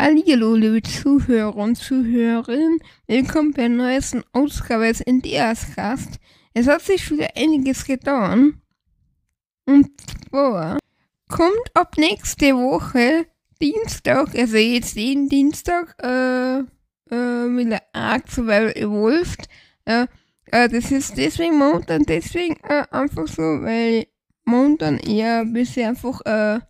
Hallo, liebe Zuhörer und Zuhörerinnen. Willkommen bei der neuesten Ausgabe des NDS-Cast. Es hat sich wieder einiges getan. Und zwar kommt ab nächste Woche Dienstag, also jetzt jeden Dienstag, äh, äh, wieder Ark Survival Evolved. Äh, äh, das ist deswegen momentan deswegen äh, einfach so, weil momentan eher bisher einfach, äh,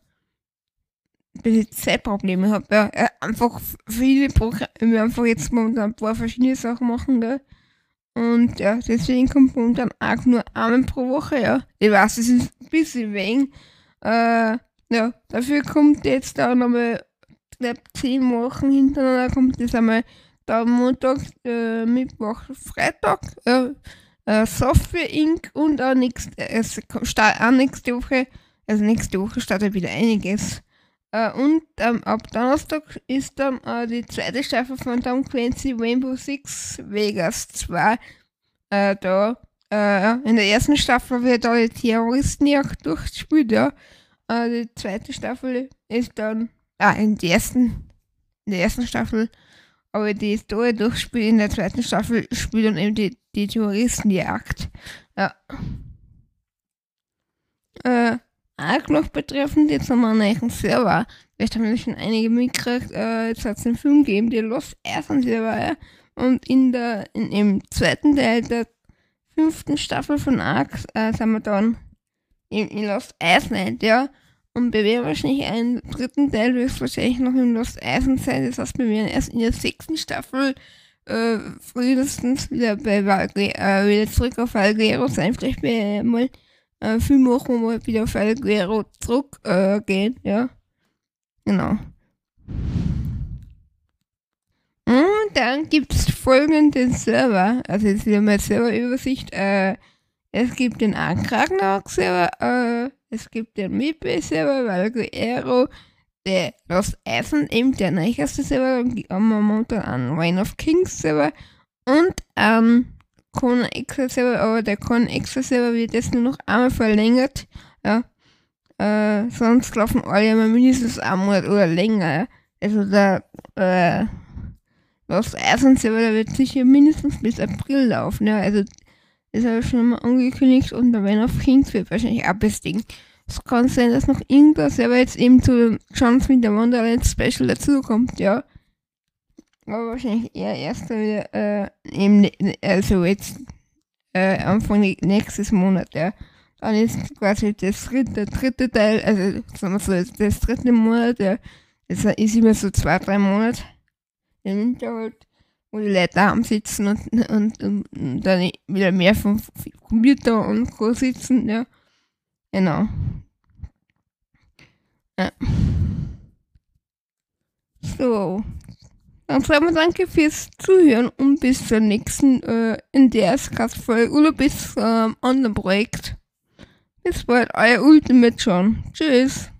Zeitprobleme habe. Ja, äh, einfach viele Programme, einfach jetzt momentan ein paar verschiedene Sachen machen, gell? Und ja, deswegen kommt momentan auch nur einmal pro Woche, ja. Ich weiß, es ist ein bisschen wenig. Äh, ja, dafür kommt jetzt da nochmal, ich glaube, zehn Wochen hintereinander kommt das einmal da Montag, äh, Mittwoch, Freitag, äh, äh, Software Inc. und auch nächste, startet auch nächste Woche, also nächste Woche startet wieder einiges. Äh, und ähm, ab Donnerstag ist dann äh, die zweite Staffel von Tom Clancy Rainbow Six Vegas 2 äh, da. Äh, in der ersten Staffel wird die Terroristenjagd durchgespielt, ja. Äh, die zweite Staffel ist dann, ah, in der ersten, in der ersten Staffel, aber die Story durchspielt in der zweiten Staffel spielt dann eben die, die Terroristenjagd. Ja. Äh, noch betreffend, jetzt wir einen neuen Server. Vielleicht haben wir schon einige mitgekriegt, äh, jetzt hat es einen Film gegeben, der Lost Earth Server, ja. Und in der, in, im zweiten Teil der fünften Staffel von Ark äh, sind wir dann in, in Lost Island, ja. Und wir werden wahrscheinlich einen dritten Teil wahrscheinlich noch in Lost Island sein. Das heißt, wir werden erst in der sechsten Staffel äh, frühestens wieder bei Valge äh, wieder zurück auf Valguero sein. Vielleicht mal äh, viel machen, wir wieder auf Alguero zurückgehen, äh, ja. Genau. Und dann gibt es folgende Server, also jetzt wieder mal Serverübersicht, äh, es gibt den Ragnarok-Server, äh, es gibt den Mipe-Server, Valguero, der Lost Eisen, eben der neueste Server, wir momentan einen Reign of Kings Server und ähm, Con Excel Server, aber der Con Excel Server wird jetzt nur noch einmal verlängert. Ja. Äh, sonst laufen alle immer mindestens einen Monat oder länger. Ja. Also der äh, Lost Eisen Server, der wird sicher mindestens bis April laufen. Ja. Also das habe ich schon mal angekündigt und der Man of Kings wird wahrscheinlich auch Ding. Es kann sein, dass noch irgendwas Server jetzt eben zu Chance mit der Wonderland Special dazukommt, ja. Aber wahrscheinlich eher erst äh, im, also jetzt, äh, Anfang nächstes Monat, ja. Dann ist quasi das dritte, der dritte Teil, also sagen wir so, das, dritte Monat, ja. Das ist immer so zwei, drei Monate im Winter halt, wo die Leute daheim sitzen und, und, und, und dann wieder mehr vom Computer und Co. sitzen, ja. Genau. Ja. So. Dann sagen wir danke fürs Zuhören und bis zur nächsten äh, NDS-Cast-Folge oder bis zum ähm, anderen Projekt. Bis bald, euer Ultimate John. Tschüss.